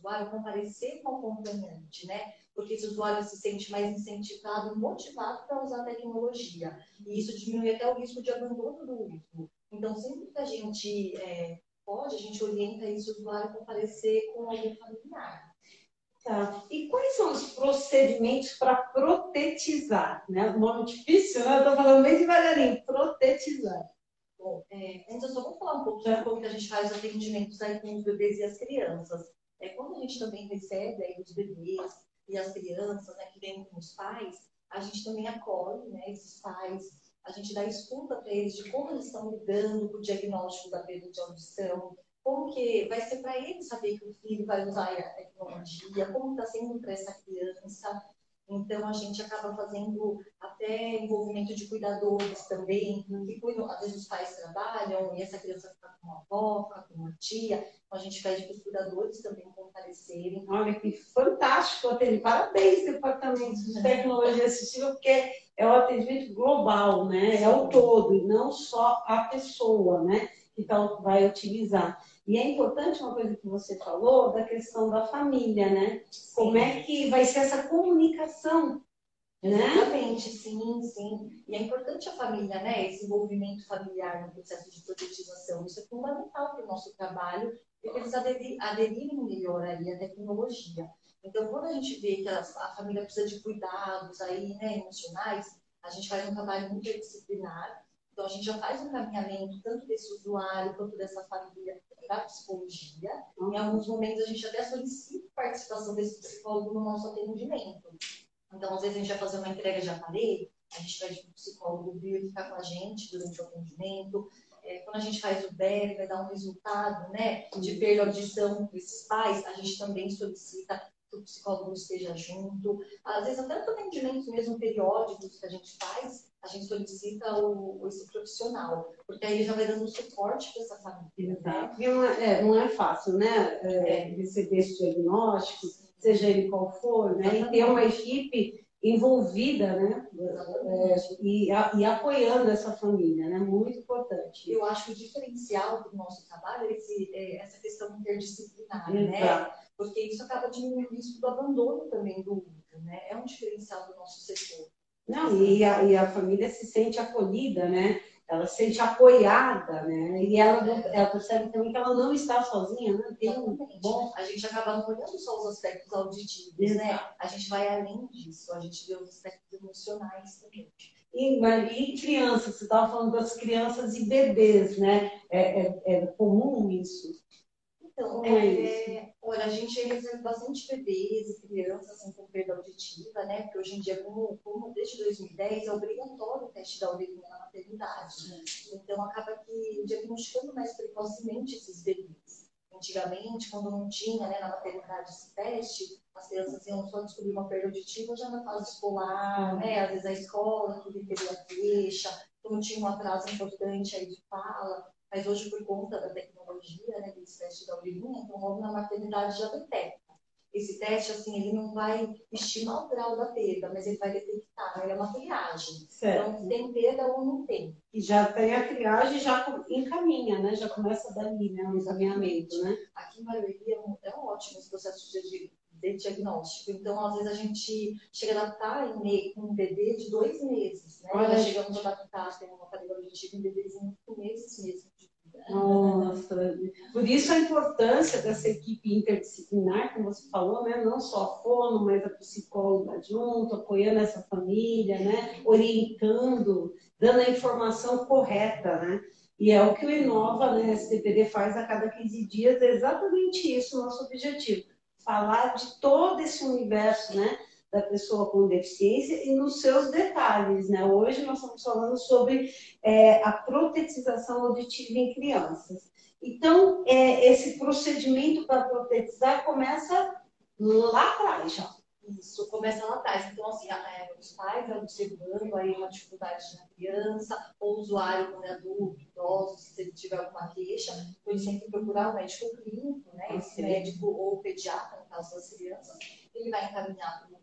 usuário comparecer com o acompanhante, né? Porque esse usuário se sente mais incentivado, motivado para usar a tecnologia. E isso diminui até o risco de abandono do uso. Então, sempre que a gente é, pode, a gente orienta esse usuário a comparecer com algum familiar. Tá. E quais são os procedimentos para protetizar? Né? Um nome difícil, né? Eu estou falando bem devagarinho. Protetizar. Bom, é, antes eu só vou falar um pouco sobre como que a gente faz os atendimentos aí com os bebês e as crianças. É, quando a gente também recebe aí os bebês e as crianças né, que vêm com os pais, a gente também acolhe né, esses pais, a gente dá escuta para eles de como eles estão lidando com o diagnóstico da perda de audição, como que vai ser para ele saber que o filho vai usar a tecnologia, como está sendo para essa criança. Então, a gente acaba fazendo até envolvimento de cuidadores também, que cuidam, às vezes os pais trabalham e essa criança fica com uma avó, fica com uma tia. Então, a gente pede para os cuidadores também comparecerem. Olha que fantástico atendimento. Parabéns, Departamento de Tecnologia Assistiva, porque é o atendimento global, né? É o todo, e não só a pessoa, né? Tá, vai utilizar. E é importante uma coisa que você falou da questão da família, né? Sim. Como é que vai ser essa comunicação né? Exatamente, sim, sim. E é importante a família, né? Esse envolvimento familiar no processo de protetização. Isso é fundamental para o nosso trabalho, porque eles aderirem melhor aí à tecnologia. Então, quando a gente vê que a, a família precisa de cuidados aí, né, emocionais, a gente faz um trabalho interdisciplinar. Então, a gente já faz um encaminhamento tanto desse usuário quanto dessa família da psicologia. Em alguns momentos, a gente até solicita a participação desse psicólogo no nosso atendimento. Então, às vezes, a gente vai fazer uma entrega de aparelho, a gente pede para o psicólogo vir ficar com a gente durante o atendimento. É, quando a gente faz o BER, vai dar um resultado né, de perda audição desses pais, a gente também solicita o psicólogo esteja junto. Às vezes, até nos atendimentos mesmo periódicos que a gente faz, a gente solicita o, esse profissional, porque aí ele já vai dando suporte para essa família. Né? Não, é, não é fácil, né? É, receber esse diagnóstico, seja ele qual for, né? E ter uma equipe envolvida, né? É, e, a, e, apoiando essa família, né? Muito importante. Eu acho que o diferencial do nosso trabalho é, esse, é essa questão interdisciplinar, né? Porque isso acaba diminuindo o risco do abandono também do útero, né? É um diferencial do nosso setor. Não, e a, e a família se sente acolhida, né? Ela se sente apoiada, né? E ela, ela percebe também que ela não está sozinha, né? Tem um bom. A gente acaba não olhando só os aspectos auditivos, né? Exato. né? A gente vai além disso, a gente vê os aspectos emocionais também. E, e crianças, você estava falando das crianças e bebês, né? É, é, é comum isso? Então, é, é olha, a gente recebe bastante bebês e crianças assim, com perda auditiva, né? Porque hoje em dia, como, como desde 2010, é obrigatório o teste da orelha na maternidade. Então, acaba que diagnosticando mais precocemente esses bebês. Antigamente, quando não tinha né, na maternidade esse teste, as crianças iam só descobrir uma perda auditiva já na fase escolar, né? Às vezes a escola que requeria queixa, não tinha um atraso importante aí de fala. Mas hoje, por conta da tecnologia, né, desse teste da urininha, então logo na maternidade já detecta. Esse teste, assim, ele não vai estimar o grau da perda, mas ele vai detectar, ele é uma triagem. Certo. Então, tem perda ou não tem. E já tem a triagem já encaminha, né? Já começa dali, né? O examinamento, né? Aqui em Barueri é, é ótimo esse processo de, de diagnóstico. Então, às vezes, a gente chega a adaptar em, com um bebê de dois meses, né? Olha. Nós chegamos a adaptar, tem uma aparelho auditivo em bebês em meses mesmo. Nossa, por isso a importância dessa equipe interdisciplinar, como você falou, né? não só a fono, mas a psicóloga junto, apoiando essa família, né? orientando, dando a informação correta. Né? E é o que o Inova, né, STPD, faz a cada 15 dias, é exatamente isso o nosso objetivo. Falar de todo esse universo, né? Da pessoa com deficiência e nos seus detalhes. Né? Hoje nós estamos falando sobre é, a protetização auditiva em crianças. Então, é, esse procedimento para protetizar começa lá atrás já. Isso, começa lá atrás. Então, assim, é, os pais observando aí uma dificuldade na criança, ou o usuário quando é adulto, idoso, se ele tiver alguma queixa, ele sempre procurar o médico clínico, né? Esse médico ou pediatra, no caso das crianças, ele vai encaminhar para um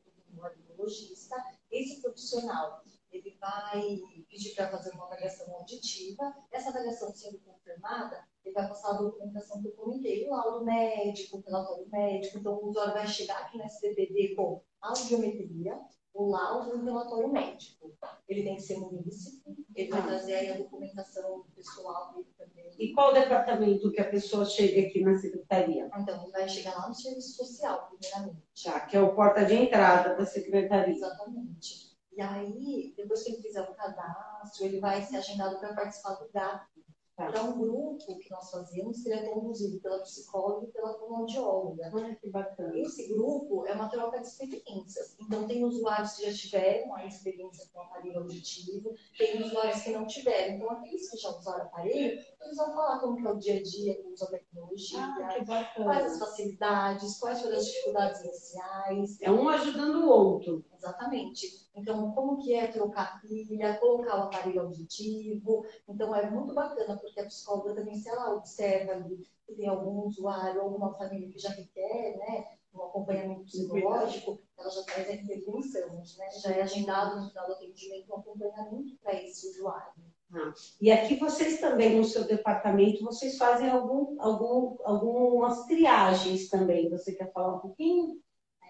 audiologista. Esse profissional ele vai pedir para fazer uma avaliação auditiva. Essa avaliação sendo confirmada, ele vai passar a documentação que eu comentei, o laudo médico, o relatório médico, então o usuário vai chegar aqui no SDPD com audiometria, o laudo e o relatório médico. Ele tem que ser munícipe, ele vai trazer aí a documentação pessoal dele também. E qual departamento que a pessoa chega aqui na secretaria? Então, ele vai chegar lá no serviço social, primeiramente. Já, que é o porta de entrada da secretaria. Exatamente. E aí, depois que ele fizer o cadastro, ele vai ser agendado para participar do GAP, Tá. Então, um grupo que nós fazemos, que ele é conduzido pela psicóloga e pela fonoaudióloga. Olha que bacana. Esse grupo é uma troca de experiências. Então, tem usuários que já tiveram a experiência com o aparelho auditivo, tem usuários que não tiveram. Então, aqueles que já usaram o aparelho, eles vão falar como que é o dia a dia com uso da tecnologia, Ah, quais as facilidades, quais foram as dificuldades iniciais. É um ajudando o outro. Exatamente. Então, como que é trocar pilha, colocar o aparelho auditivo. Então, é muito bacana, porque a psicóloga também, se ela observa ali que tem algum usuário ou alguma família que já requer, né, um acompanhamento psicológico, ela já faz a intervenção, né? Já é agendado no final do atendimento um acompanhamento para esse usuário. E aqui vocês também, no seu departamento, vocês fazem algum, algum, algumas triagens também. Você quer falar um pouquinho?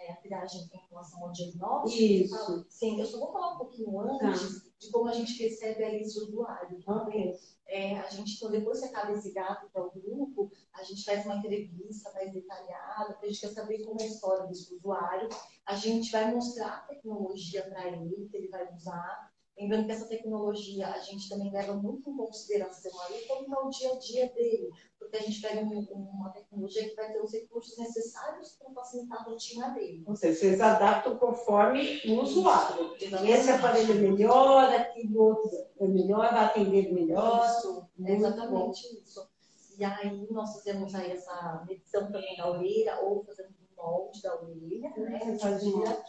É, a triagem em relação ao diagnóstico. Isso. Sim, eu só vou falar um pouquinho antes de como a gente recebe aí esse usuário. tá bem? É, a gente, então, depois que acaba esse gato para o grupo, a gente faz uma entrevista mais detalhada, porque a gente quer saber como é a história desse usuário. A gente vai mostrar a tecnologia para ele, que ele vai usar. Lembrando que essa tecnologia a gente também leva muito em consideração aí como está o dia a dia dele, porque a gente pega um- uma tecnologia que vai ter os recursos necessários para facilitar a rotina dele. Ou seja, vocês adaptam conforme o usuário. Exatamente. Esse aparelho é melhor, aquele outro é melhor, vai atender melhor. Isso, é exatamente isso. E aí nós fazemos aí essa medição também da orelha, ou fazendo molde da orelha, né? Você faz Dia,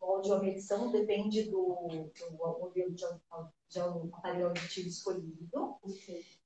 molde ou a medição depende do, do modelo de, de aparelho auditivo escolhido.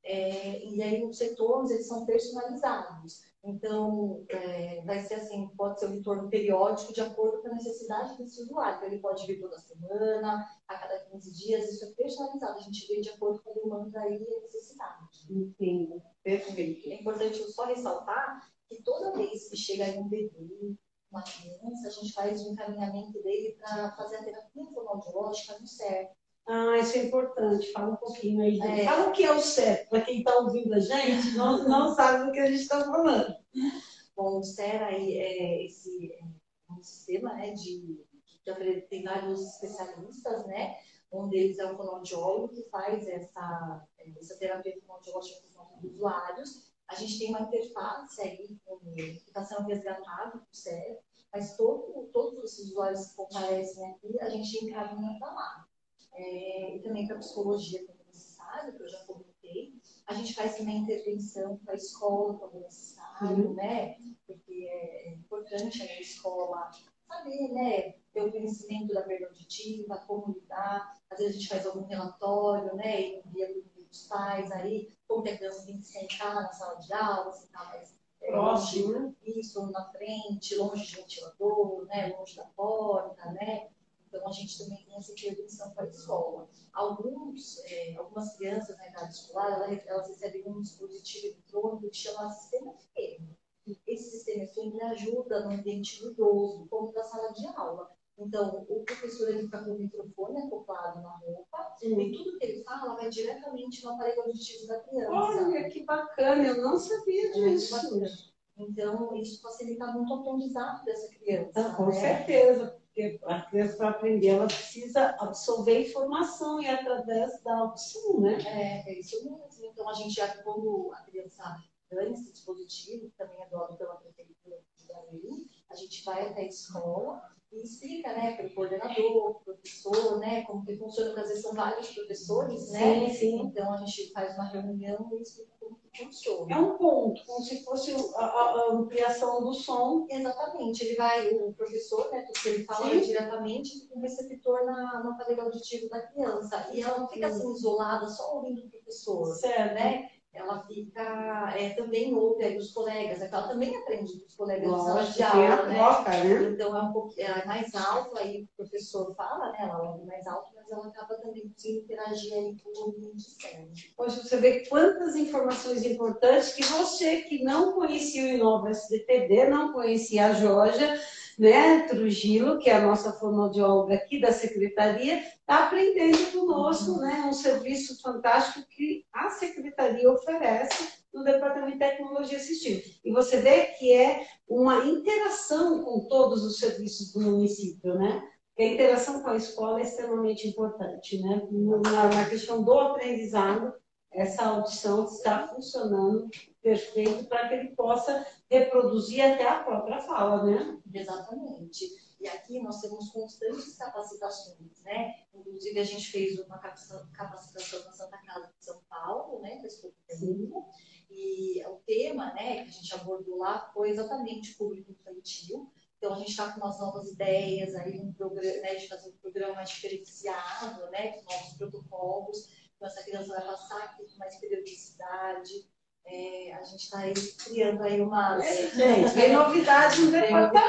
É, e aí os retornos eles são personalizados. Então, é, vai ser assim, pode ser um retorno periódico de acordo com a necessidade desse usuário. Então, ele pode vir toda semana, a cada 15 dias, isso é personalizado. A gente vê de acordo com a demanda e a necessidade. Entendo. Perfeito. É importante eu só ressaltar que toda vez que chega aí um bebê, uma criança, a gente faz o encaminhamento dele para fazer a terapia fonoaudiológica no CERF. Ah, isso é importante. Fala um pouquinho aí. É. Fala o que é o certo. Para quem está ouvindo a gente, não, não sabe do que a gente está falando. Bom, o CER aí é esse é um sistema né, de que tem vários especialistas, né? Um deles é o fonoaudiólogo que faz essa, essa terapia fonoaudiológica com os nossos usuários. A gente tem uma interface aí com ele, que está sendo resgatado do CER, mas todo, todos os usuários que comparecem aqui, a gente encaminha para lá. É, e também para psicologia, quando necessário, que eu já comentei. A gente faz também intervenção para a escola, quando necessário, né? Porque é importante a escola saber, né? Ter o conhecimento da perda auditiva, como lidar. Às vezes a gente faz algum relatório, né? E envia para os pais aí, como que a criança tem que sentar na sala de aula, sentar mais é, Próximo, né? isso na frente, longe de ventilador, né, longe da porta, né? Então a gente também tem essa intervenção para a escola. Alguns, é, algumas crianças na idade escolar, elas, elas recebem um dispositivo eletrônico que chama sistema FM. Esse sistema ele ajuda no ambiente do idoso, como na sala de aula. Então, o professor ele fica com o microfone acoplado na roupa e tudo que ele fala vai diretamente no aparelho auditivo da criança. Olha, que bacana. Eu não sabia disso. bacana. Então, isso facilita muito o aprendizado dessa criança. Ah, com né? certeza, porque a criança para aprender ela precisa absorver informação e é através da opção, né? É, é isso mesmo. Então, a gente já, quando a criança ganha esse dispositivo, que também é doado pela Prefeitura de Barueri, a gente vai até a escola e explica, né, para o coordenador, para o professor, né, como que funciona, porque às vezes são vários professores, né? Sim, sim. Então, a gente faz uma reunião e explica como que funciona. É um ponto, como se fosse a, a- ampliação do som. Exatamente, ele vai, o professor, né, porque ele fala Sim. diretamente com o receptor na, no aparelho auditivo da criança. E ela não fica assim isolada, só ouvindo o professor, Certo. né? Ela fica, é, também ouve aí os colegas, né? ela também aprende dos colegas Lógico, de aula, né? Troca, né? Então é um pouco é mais alto, aí o professor fala, né? Ela ouve mais alto, mas ela acaba também conseguindo interagir aí com o ouvinte externo. Hoje você vê quantas informações importantes que você que não conhecia o Inova SDPD, não conhecia a Jorge, né, Trujillo, que é a nossa fonoaudióloga aqui da secretaria, está aprendendo conosco, né, um serviço fantástico que a secretaria oferece no Departamento de Tecnologia Assistiva. E você vê que é uma interação com todos os serviços do município, né? a interação com a escola é extremamente importante, né? Na, na questão do aprendizado, essa audição está funcionando perfeito para que ele possa reproduzir até a própria fala, né? Exatamente. E aqui nós temos constantes capacitações, né? Inclusive, a gente fez uma capacitação na Santa Casa de São Paulo, né? Tempo. E o tema, né, que a gente abordou lá foi exatamente público infantil. Então, a gente está com umas novas ideias aí, um programa, né, de fazer um programa diferenciado, né, com novos protocolos. Então, essa criança vai passar aqui com mais periodicidade, é, a gente está aí criando aí uma. Gente, tem novidade no departamento.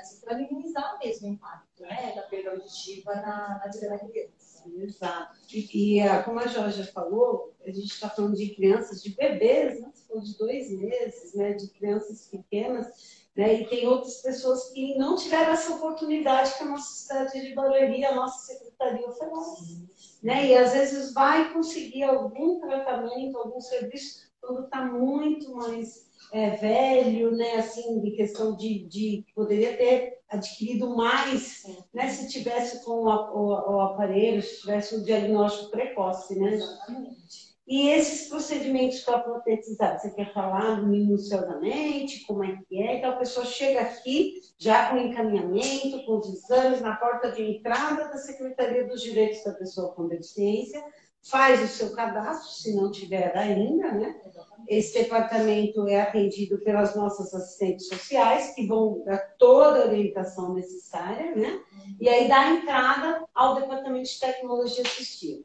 Assim, para minimizar mesmo o impacto né, da perda auditiva na, na vida da criança. Exato. E, e a, como a Jorge falou, a gente está falando de crianças, de bebês, né? de dois meses, né? de crianças pequenas. Né? E tem outras pessoas que não tiveram essa oportunidade que a nossa cidade de Barueri, a nossa secretaria oferece né? E às vezes vai conseguir algum tratamento, algum serviço quando está muito mais é, velho, né? Assim, de questão de, de poderia ter adquirido mais, né? Se tivesse com o, o, o aparelho, se tivesse um diagnóstico precoce, né? Exatamente. E esses procedimentos protetizar, você quer falar minuciosamente como é que é? Então a pessoa chega aqui já com encaminhamento, com os exames na porta de entrada da Secretaria dos Direitos da Pessoa com Deficiência, faz o seu cadastro, se não tiver ainda, né? Esse departamento é atendido pelas nossas assistentes sociais, que vão dar toda a orientação necessária, né? E aí dá entrada ao departamento de tecnologia assistiva.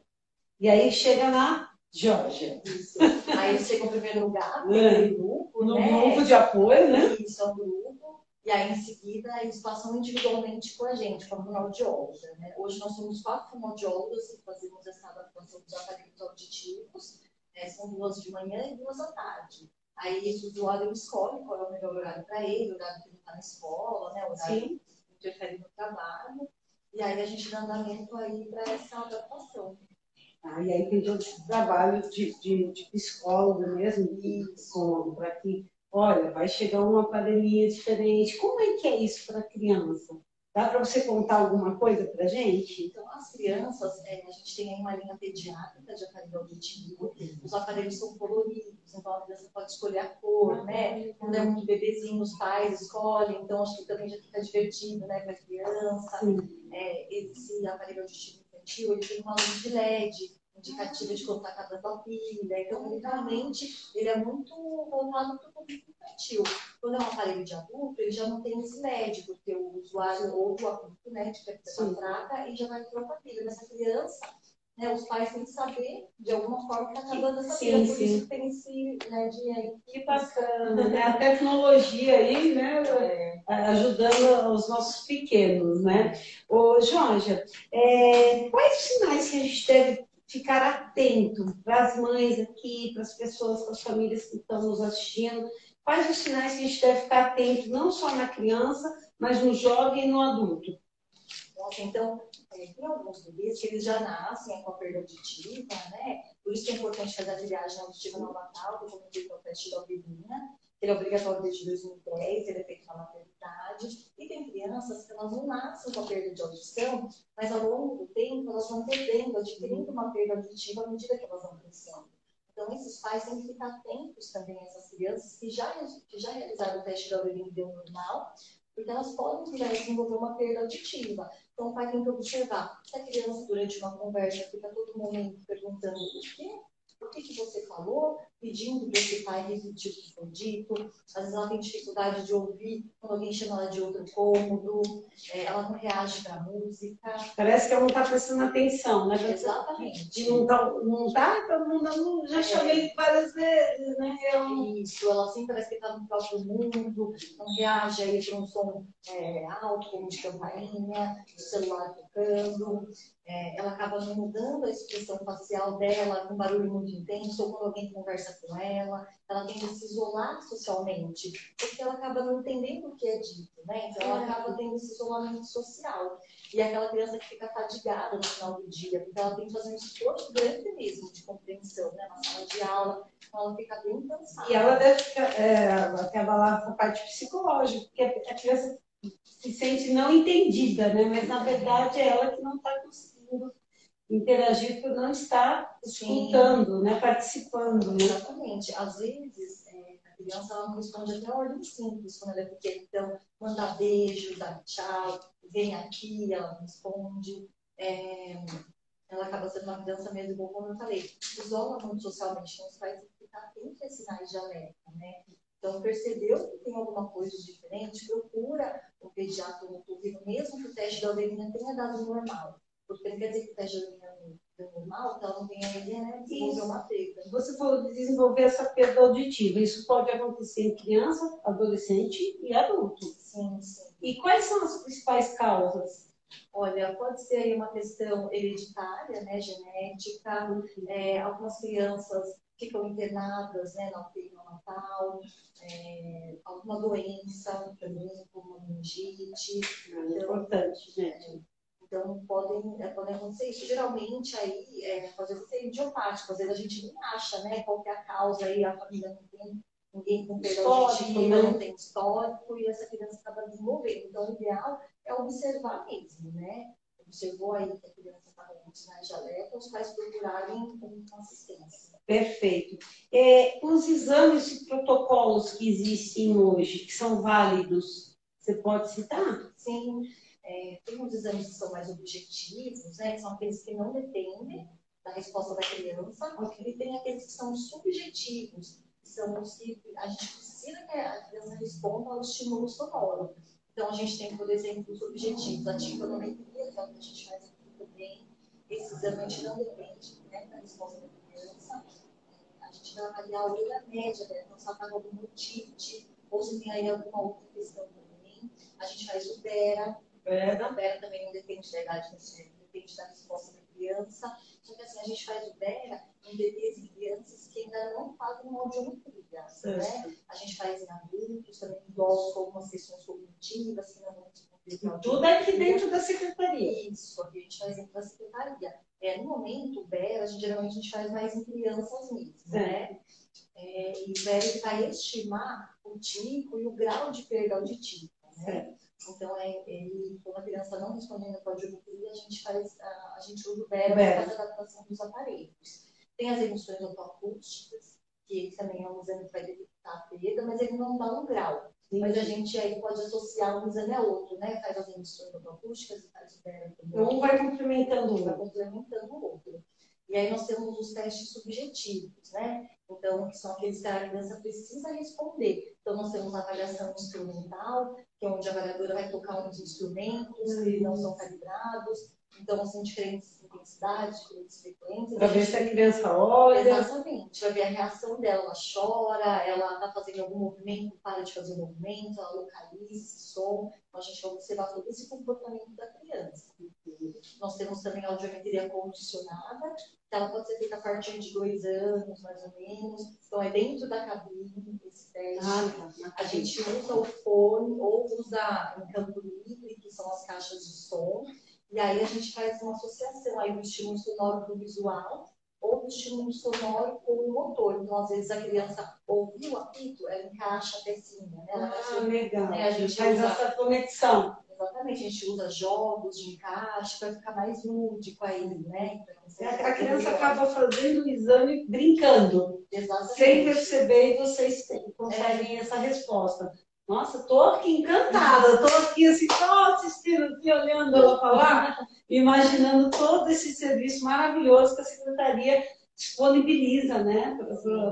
E aí chega na Georgia. Isso. Aí você chega em primeiro lugar, é. grupo, no né? grupo de apoio, né? Isso, é um grupo. E aí, em seguida, eles passam individualmente com a gente, como fonoaudióloga. Né? Hoje nós somos quatro fonoaudiólogas que fazemos essa adaptação dos aparelhos auditivos. Né? São duas de manhã e duas à tarde. Aí esse usuário escolhe qual é o melhor horário para ele, o horário que ele está na escola, né? o horário Sim. que interfere no trabalho. E aí a gente dá andamento aí para essa adaptação. Ah, e aí tem todo esse trabalho de, de, de psicólogo mesmo, para que, olha, vai chegar uma pandemia diferente. Como é que é isso para a criança? Dá para você contar alguma coisa para gente? Então, as crianças, é, a gente tem aí uma linha pediátrica de aparelho auditivo. Os aparelhos são coloridos, então a criança pode escolher a cor, né? Quando é muito bebezinho, os pais escolhem, então acho que também já fica divertido, né, para a criança. É, esse aparelho auditivo infantil, ele tem uma luz de LED, indicativa de quando está acabando a pilha. Então, realmente, ele é muito voltado para o público infantil. Quando é um aparelho de adulto, ele já não tem esse LED, porque o usuário ou o adulto, né, de a traca e já vai trocar a pilha. Mas a criança, né, os pais têm que saber, de alguma forma, que está acabando essa pilha. Por sim. isso tem esse LED aí. Que bacana, né? A tecnologia aí, né? É. Ajudando os nossos pequenos, né? Ô, Jorge, é, quais os sinais que a gente deve ficar atento para as mães aqui, para as pessoas, para as famílias que estão nos assistindo. Quais os sinais que a gente deve ficar atento, não só na criança, mas no jovem e no adulto? Então, é, tem alguns bebês que eles já nascem com a perda auditiva, né? Por isso que é importante fazer a triagem auditiva no Natal, que eu comentei com o teste da albinina. Ele é obrigatório desde 2010, ele é feito na maternidade. E tem crianças que elas não nascem com a perda de audição, mas ao longo do tempo elas vão perdendo, adquirindo uma perda auditiva à medida que elas vão crescendo. Então, esses pais têm que ficar atentos também a essas crianças que já, que já realizaram o teste da orelha normal, porque elas podem a desenvolver uma perda auditiva. Então, o pai que observar se a criança, durante uma conversa, fica todo momento perguntando o quê? por que, que você falou, pedindo para esse pai repetir o que foi dito. Às vezes ela tem dificuldade de ouvir quando alguém chama ela de outro cômodo, é, ela não reage para a música. Parece que ela não está prestando atenção, né? Exatamente. Não está, não tá, todo mundo, já é. chamei várias vezes, né? Eu... Isso, ela assim parece que está no próprio mundo, não reage aí para um som é, alto, como de campainha, do celular tocando. É, ela acaba mudando a expressão facial dela com barulho muito intenso, ou quando alguém conversa com ela, ela tende a se isolar socialmente, porque ela acaba não entendendo o que é dito, né? Então ela acaba tendo esse isolamento social. E é aquela criança que fica fadigada no final do dia, porque ela tem que fazer um esforço grande mesmo de compreensão, né? Na sala de aula, então ela fica bem cansada. E ela deve ficar, é, lá com a parte psicológica, porque a criança se sente não entendida, né? Mas na verdade é ela que não está conseguindo interagir por não estar escutando, né? participando. Né? Exatamente. Às vezes é, a criança ela não responde até ordem simples quando ela é pequena. Então, mandar beijo, dar tchau, vem aqui, ela responde. É, ela acaba sendo uma criança mesmo, como eu falei, isola muito socialmente, então os pais têm que ficar atentos a sinais de alerta, né? Então, percebeu que tem alguma coisa diferente, procura o pediatra no otorrino, mesmo que o teste da urina tenha dado normal. Porque não quer dizer que o teste da urina deu normal, que ela não tenha né, desenvolver uma perda. Você falou de desenvolver essa perda auditiva. Isso pode acontecer em criança, adolescente e adulto. Sim, sim. E quais são as principais causas? Olha, pode ser aí uma questão hereditária, né, genética. Uhum. É, algumas crianças ficam internadas né, na UTI neonatal, é, alguma doença também, como meningite. É então, importante, né? Então, podem, é, podem acontecer isso. Geralmente, aí, é, às vezes é idiopático, às vezes a gente nem acha né, qual é a causa, aí a família não tem ninguém com auditiva, né? não tem histórico, e essa criança acaba desenvolvendo. Então, o ideal é observar mesmo, né? Observou aí que a criança estava com sinais de alerta, os pais procurarem com assistência. Perfeito. É, os exames e protocolos que existem hoje, que são válidos, você pode citar? Sim. É, tem uns exames que são mais objetivos, né, que são aqueles que não dependem da resposta da criança, okay. e tem aqueles que são subjetivos, que são os que a gente precisa que a criança responda ao estímulo sonoro. Então, a gente tem, por exemplo, os objetivos, a timpanometria, que é o que a gente faz aqui também. Esse exame a gente não depende né, da resposta da criança. A gente vai avaliar a orelha média, né? Então, se ela está com algum otite, ou se tem aí alguma outra questão também. A gente faz o BERA, Bera. A Bera também não depende da idade do cérebro, depende da resposta da criança. Só que assim, a gente faz o Bera em bebês e crianças que ainda não fazem audiometria. Né? A gente faz em adultos, também idosos com algumas questões cognitivas, que não vão responder. Tudo aqui dentro da secretaria. Isso, aqui a gente faz dentro da secretaria. É, no momento, o BER, a gente, geralmente a gente faz mais em crianças mesmo, né? É, e o BER vai estimar o tico e o grau de perda auditiva, né? Certo. Então, é, ele, quando a criança não respondendo com a audiometria, a gente faz, a, a gente usa o BERA para fazer a adaptação dos aparelhos. Tem as emissões autoacústicas, que também é um exame que vai detectar a perda, mas ele não dá um grau. Sim. Mas a gente aí pode associar um exame a outro, né? Faz as emissões autoacústicas e faz o BERA também. Um vai complementando o outro. Vai complementando o outro. E aí nós temos os testes subjetivos, né? Então, que são aqueles que a criança precisa responder. Então, nós temos a avaliação instrumental, que é onde a avaliadora vai tocar uns instrumentos que não são calibrados. Então, são diferentes intensidades, diferentes frequências. Para ver se a criança olha. Exatamente. Vai ver a reação dela. Ela chora, ela está fazendo algum movimento, para de fazer o movimento, ela localiza esse som. Então, a gente vai observar todo esse comportamento da criança. Nós temos também a audiometria condicionada, que ela pode ser feita a partir de dois anos, mais ou menos. Então, é dentro da cabine esse teste. Ah, tá. A gente usa o fone ou usa em campo livre, que são as caixas de som. E aí a gente faz uma associação aí do estímulo sonoro do visual ou do estímulo sonoro com o motor. Então, às vezes, a criança ouviu o apito, ela encaixa a pecinha. Né? Ela ah, legal. Né? A gente faz usa... essa conexão. Exatamente, a gente usa jogos de encaixe para ficar mais lúdico aí, né? Então, a criança acaba fazendo o exame brincando, Exatamente. sem perceber e vocês conseguem é. essa resposta. Nossa, tô aqui encantada, tô aqui assim, só assistindo, aqui, olhando ela falar, imaginando todo esse serviço maravilhoso que a Secretaria disponibiliza né,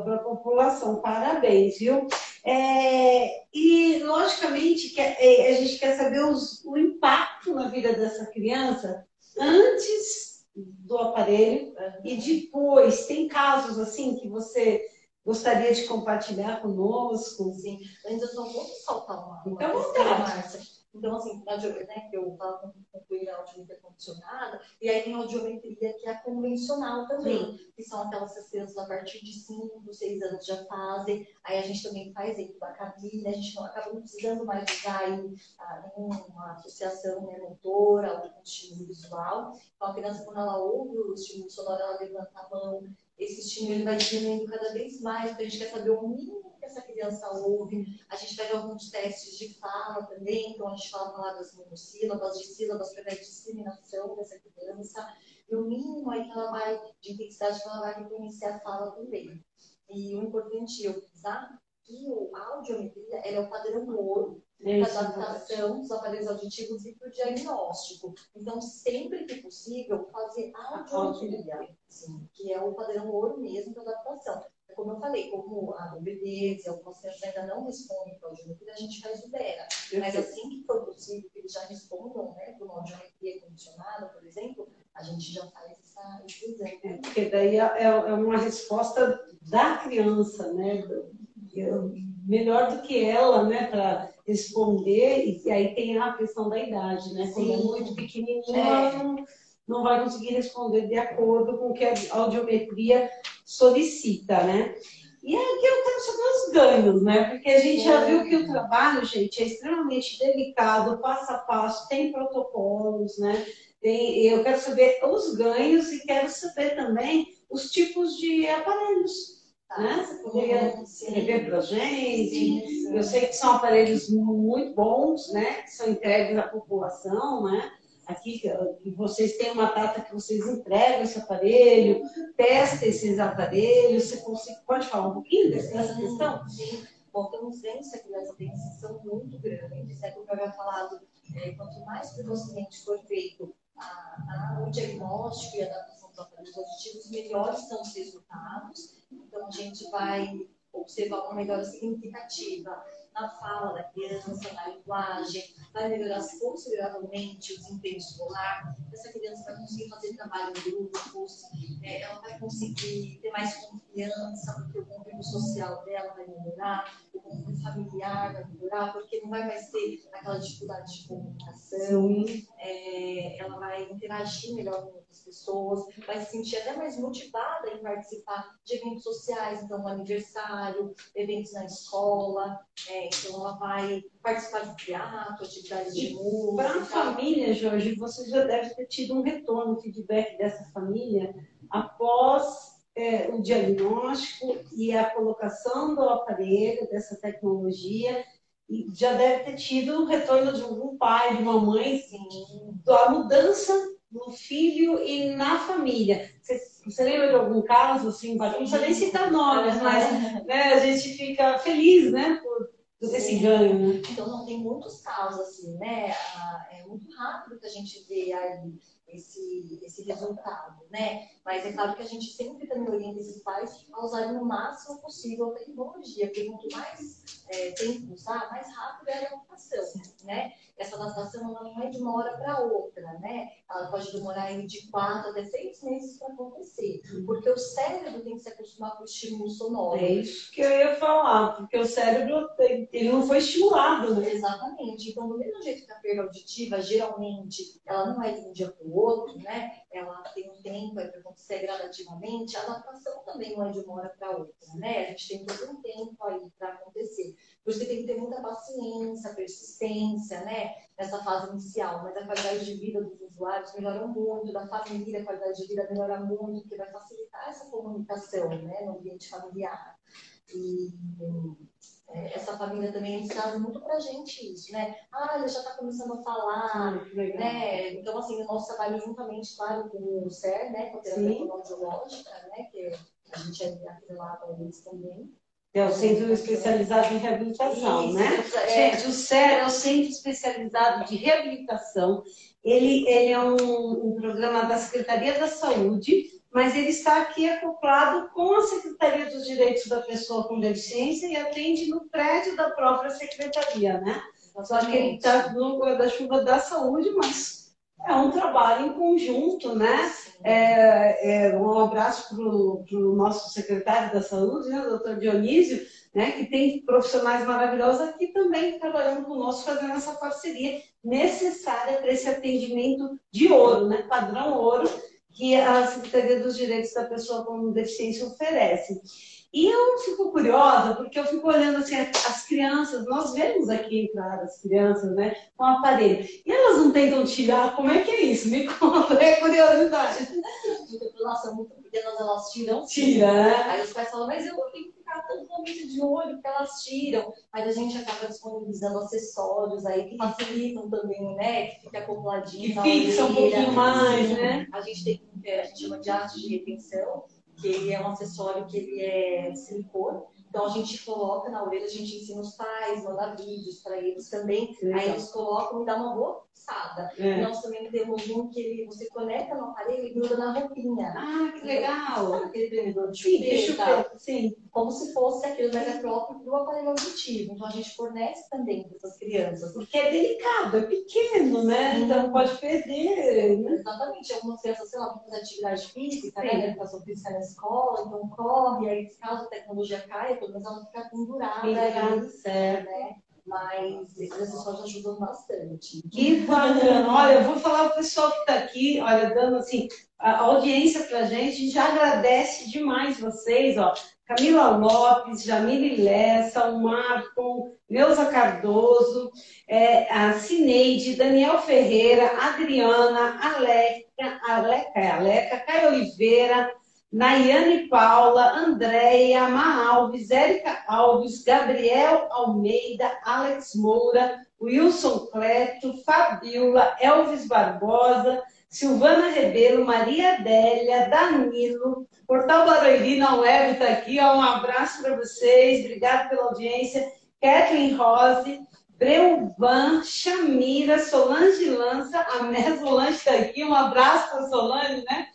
para a população. Parabéns, viu? É, e, logicamente, que, é, a gente quer saber os, o impacto na vida dessa criança antes do aparelho uhum. e depois. Tem casos assim que você gostaria de compartilhar conosco? Sim, eu só vou soltar uma, então, questão, Márcia. Então, assim, na né, que eu falo concluir a audiometria condicionada, e aí tem a audiometria que é a convencional também, que são aquelas crianças a partir de 5, 6 anos já fazem. Aí a gente também faz dentro da cabine, a gente não acaba não precisando mais usar aí, ah, nenhuma associação né, motora ou estímulo visual. Então, a criança, quando ela ouve o estímulo sonoro, ela levanta a mão, esse estímulo vai diminuindo cada vez mais, porque a gente quer saber o mínimo que essa criança ouve. A gente faz alguns testes de fala também, então a gente fala palavras monossílabas, de sílabas para ver a discriminação dessa criança. E o mínimo aí que ela vai, de intensidade que ela vai reconhecer a fala também. E o importante é eu frisar que a audiometria é o padrão ouro adaptação dos aparelhos auditivos e para o diagnóstico. Então, sempre que possível, fazer audiometria, que é o padrão ouro mesmo para adaptação. Como eu falei, como a e algumas crianças ainda não respondem para a audiometria, a gente faz o DERA. Mas assim que for possível que eles já respondam né, para uma audiometria condicionada, por exemplo, a gente já faz essa, esse exame. É, porque daí é, é, é uma resposta da criança, né? melhor do que ela, né, para responder. E aí tem a questão da idade, né? Quando é muito pequenininha, é. não, não vai conseguir responder de acordo com o que a audiometria solicita, né? E aqui eu quero saber os ganhos, né? Porque a gente já viu que o trabalho, gente, é extremamente delicado, passo a passo, tem protocolos, né? Tem, eu quero saber os ganhos e quero saber também os tipos de aparelhos. Né? Você poderia escrever para a gente? Eu sei que são aparelhos muito bons, né? Que são entregues à população, né? aqui vocês têm uma data que vocês entregam esse aparelho, testem esses aparelhos, você consegue, pode falar um pouquinho dessa questão? Sim. Bom, temos vendo que essa tensão muito grande, é como eu havia falado, quanto mais precocemente for feito a, a, o diagnóstico e a adaptação dos aparelhos auditivos, melhores são os resultados. Então, a gente vai observar uma melhora significativa na fala da criança, na linguagem, vai melhorar consideravelmente o desempenho escolar, essa criança vai conseguir fazer trabalho em grupos, é, ela vai conseguir ter mais confiança, porque o convívio social dela vai melhorar, o convívio familiar vai melhorar, porque não vai mais ter aquela dificuldade de comunicação, é, ela vai interagir melhor com outras pessoas, vai se sentir até mais motivada em participar de eventos sociais, então, um aniversário, eventos na escola, é, então ela vai participar de teatro, atividades de música. Para a família, Jorge, você já deve ter tido um retorno, um feedback dessa família após é, o diagnóstico e a colocação do aparelho, dessa tecnologia, e já deve ter tido um retorno de algum pai, de uma mãe, sim, da mudança no filho e na família. Você, você lembra de algum caso assim? Não precisa nem citar nomes, mas né, a gente fica feliz, né? Por, esse ganho, né? Então, não tem muitos casos assim, né? É muito rápido que a gente vê aí esse, esse resultado, né? Mas é claro que a gente sempre também orienta esses pais a usarem o máximo possível a tecnologia, porque quanto mais é, tempo usar, mais rápido é a adaptação, né? Essa adaptação ela não é de uma hora para outra, né? Ela pode demorar de quatro até seis meses para acontecer, porque o cérebro tem que se acostumar com o estímulo sonoro. É isso que eu ia falar, porque o cérebro ele não foi estimulado, né? Exatamente. Então, do mesmo jeito que a perda auditiva, geralmente, ela não é de um dia para o outro, né? Ela tem um tempo para acontecer gradativamente, a adaptação também não é de uma hora para outra, né? A gente tem todo um tempo aí para acontecer. Por isso que tem que ter muita paciência, persistência, né? Nessa fase inicial. Mas a qualidade de vida dos usuários melhora muito, da família a qualidade de vida melhora muito, porque vai facilitar essa comunicação, né? No ambiente familiar. E é, essa família também traz muito pra gente isso, né? Ah, ele já está começando a falar, ah, né? Então, assim, o nosso trabalho juntamente, claro, com o CER, né? Com a terapia fonoaudiológica, né? Que a gente é atrelado a eles também. É o Centro Especializado em Reabilitação, Isso, né? É. Gente, o CER é o Centro Especializado de Reabilitação. Ele, ele é um, um programa da Secretaria da Saúde mas ele está aqui acoplado com a Secretaria dos Direitos da Pessoa com Deficiência e atende no prédio da própria Secretaria, né? Só que ele está no guarda-chuva da saúde, mas é um trabalho em conjunto, né? É, é, um abraço para o nosso secretário da saúde, né, doutor Dionísio, né, que tem profissionais maravilhosos aqui também trabalhando conosco, fazendo essa parceria necessária para esse atendimento de ouro, né, padrão ouro, que a Secretaria dos Direitos da Pessoa com Deficiência oferece. E eu fico curiosa, porque eu fico olhando assim, as crianças, nós vemos aqui entrar as crianças, né, com aparelho. E elas não tentam tirar, como é que é isso? Me conta, é curiosidade. Nossa, muito pequenas, elas tiram. Tira, né? Aí os pais falam, mas eu tenho que ficar tanto momento de olho que elas tiram. Mas a gente acaba disponibilizando acessórios aí que facilitam também, né? Que fica acopladinho. Que fixa um pouquinho mais, né? A gente tem, a gente chama de arte de retenção que ele é um acessório que ele é silicone. Então a gente coloca na orelha, a gente ensina os pais, manda vídeos para eles também. Aí eles colocam e dá uma boa fixada. É. Nós também temos um que ele, você conecta no aparelho e gruda na roupinha. Ah, que legal! Sabe aquele prendedor de chuveiro? Sim, como se fosse aquele, mas é próprio do aparelho auditivo. Então a gente fornece também para essas crianças. Porque é delicado, é pequeno, né? Então pode perder. Né? Exatamente. Algumas crianças, sei lá, vão fazer atividade física, né? Educação física na escola, então corre, aí caso a tecnologia caia, pelo menos ela fica pendurada. Pendurada, certo. Né? Mas esses acessórios ajudam bastante. Que bacana! Olha, eu vou falar o pessoal que está aqui, olha, dando assim, a audiência para a gente, a gente já agradece demais vocês, ó. Camila Lopes, Jamile Lessa, o Marco, Neuza Cardoso, é, a Cineide, Daniel Ferreira, Adriana, Aleca, Aleca, é Aleca, Caio Oliveira, Nayane Paula, Andréia, Ma Alves, Érica Alves, Gabriel Almeida, Alex Moura, Wilson Cleto, Fabiola, Elvis Barbosa, Silvana Rebelo, Maria Adélia, Danilo, Portal Barueri na web está aqui, ó, um abraço para vocês, obrigado pela audiência, Kathleen Rose, Breuvan, Chamira, Solange Lança, a Mesolange está aqui, um abraço para Solange, né?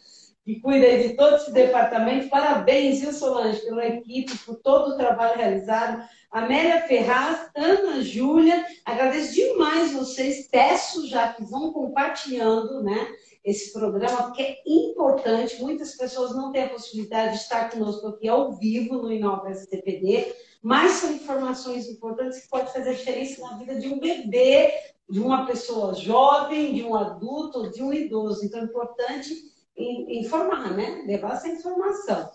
Que cuida de todo esse departamento. Parabéns, viu, Solange, pela equipe, por todo o trabalho realizado. Amélia Ferraz, Ana Júlia, agradeço demais vocês. Peço já que vão compartilhando né, esse programa, porque é importante. Muitas pessoas não têm a possibilidade de estar conosco aqui ao vivo no Inova STPD, mas são informações importantes que podem fazer a diferença na vida de um bebê, de uma pessoa jovem, de um adulto, de um idoso. Então, é importante informar, né? Levar essa informação.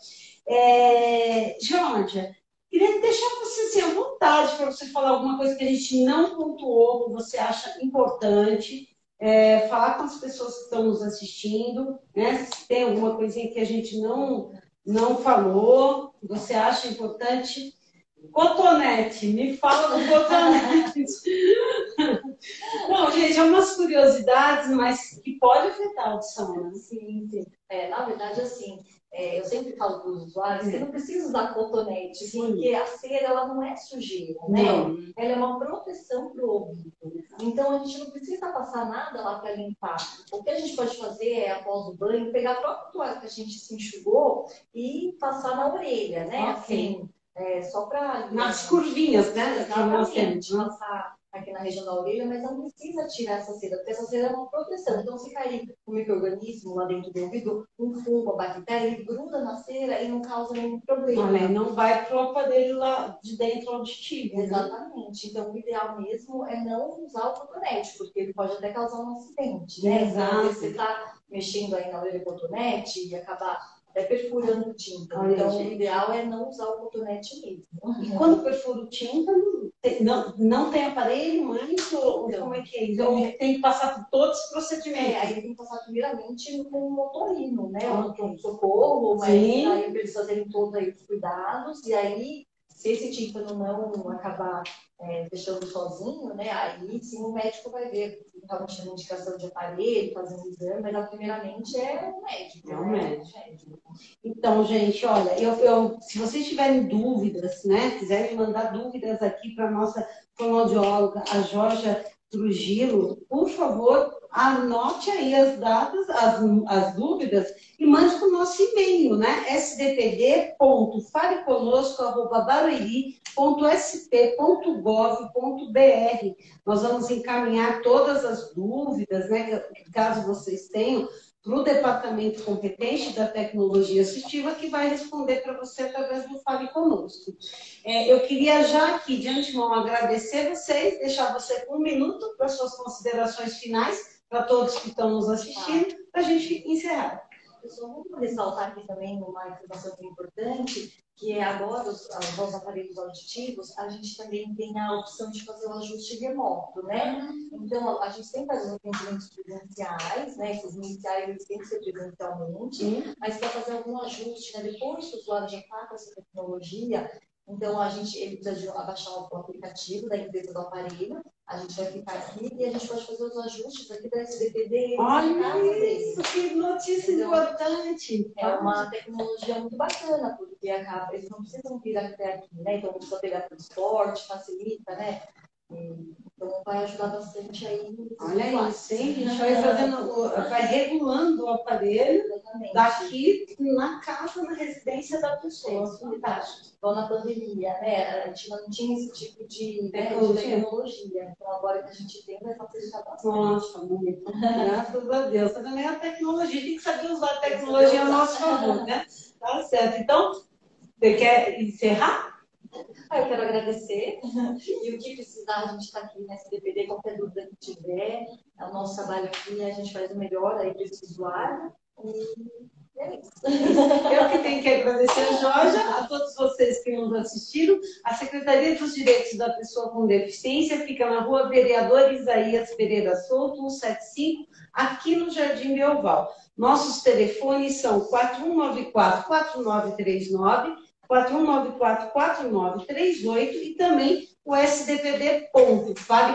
É, Georgia, queria deixar você assim, à vontade para você falar alguma coisa que a gente não pontuou, que você acha importante. É, falar com as pessoas que estão nos assistindo, né? Se tem alguma coisinha que a gente não, não falou, que você acha importante. Cotonete, me fala do cotonete. Não, gente, é umas curiosidades, mas que pode afetar a audição, né? Sim, sim. É, na verdade, assim, é, eu sempre falo para os usuários que não precisa usar cotonete, sim. porque a cera ela não é sujeira, né? Não. Ela é uma proteção para o ouvido. Então a gente não precisa passar nada lá para limpar. O que a gente pode fazer é, após o banho, pegar a própria toalha que a gente se enxugou e passar na orelha, né? Okay. Assim, é, só para. Nas curvinhas, né? Exatamente. Passar aqui na região da orelha, mas não precisa tirar essa cera, porque essa cera é uma proteção. Então, se cair um microorganismo lá dentro do ouvido, um fungo, uma bactéria, ele gruda na cera e não causa nenhum problema. Não, não vai para o aparelho lá de dentro auditivo. Né? Exatamente. Então, o ideal mesmo é não usar o cotonete, porque ele pode até causar um acidente, né? Exato. Então, você está mexendo aí na orelha cotonete e acabar é perfurando tinta. Olha, então, gente. o ideal é não usar o cotonete mesmo. E quando perfuro tinta, não, não tem aparelho mais? Ou então, como é que é? Então, tem que passar por todos os procedimentos. É, aí tem que passar primeiramente com o motorino, né? Okay. Um socorro, mas Sim. aí eles fazerem todos aí os cuidados, e aí se esse tímpano não acabar é, fechando sozinho, né, aí sim o médico vai ver realmente uma indicação de aparelho, fazer um exame, mas primeiramente é o médico. É o né? médico. Então, gente, olha, eu, eu, se vocês tiverem dúvidas, né, quiserem mandar dúvidas aqui para a nossa fonoaudióloga, a Jorge Trujillo, por favor, anote aí as datas, as, as dúvidas e mande para o nosso e-mail, né? sdpd.faleconosco.barueri.sp.gov.br. Nós vamos encaminhar todas as dúvidas, né? Caso vocês tenham, para o departamento competente da tecnologia assistiva, que vai responder para você através do Fale Conosco. É, eu queria já aqui, de antemão, agradecer vocês, deixar você um minuto para suas considerações finais, para todos que estão nos assistindo, para a gente encerrar. Eu só vou ressaltar aqui também uma informação que é importante, que é agora os, os aparelhos auditivos, a gente também tem a opção de fazer o ajuste remoto, né? Então, a gente tem que fazer atendimentos presenciais, né? Esses iniciais eles têm que ser presencialmente, mas para fazer algum ajuste, né? Depois que o usuário já está com essa tecnologia, então, a gente ele precisa abaixar o aplicativo da empresa do aparelho, a gente vai ficar aqui e a gente pode fazer os ajustes aqui da SDPD. Olha isso, que notícia importante. É uma tecnologia muito bacana, porque acaba, eles não precisam vir até aqui, né? Então, precisa pegar transporte, facilita, né? Então vai ajudar bastante aí. Olha isso, hein? A gente vai fazendo, vai regulando o aparelho Exatamente. daqui na casa, na residência da pessoa. Fantástico. Igual na pandemia, né? A gente não tinha esse tipo de, tecnologia. Tecnologia. Então agora que a gente tem, vai facilitar bastante. Nossa, muito. Graças a Deus. Também a tecnologia, tem que saber usar a tecnologia a nosso favor, né? Tá certo. Então, você quer encerrar? Ah, eu quero agradecer. E o que precisar, a gente está aqui nessa DPD, qualquer dúvida que tiver. É o nosso trabalho aqui, a gente faz o melhor aí para esse usuário. E é isso. Eu que tenho que agradecer a Jorge, a todos vocês que nos assistiram. A Secretaria dos Direitos da Pessoa com Deficiência fica na rua Vereador Isaías Pereira Souto, 175, aqui no Jardim Belval. Nossos telefones são 4194-4939 4194-4938 e também o SDPD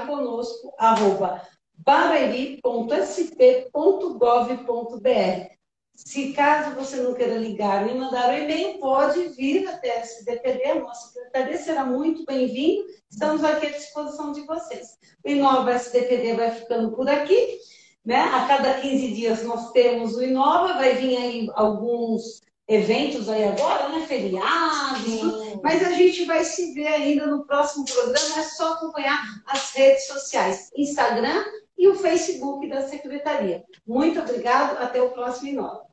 conosco, arroba barueri.sp.gov.br. Se caso você não queira ligar nem mandar um e-mail, pode vir até a SDPD, a nossa secretaria será muito bem-vindo. Estamos aqui à disposição de vocês. O Inova SDPD vai ficando por aqui. Né? A cada 15 dias nós temos o Inova, vai vir aí alguns eventos aí agora, né? Feriados, mas a gente vai se ver ainda no próximo programa. É só acompanhar as redes sociais, Instagram e o Facebook da Secretaria. Muito obrigado, até o próximo Inova.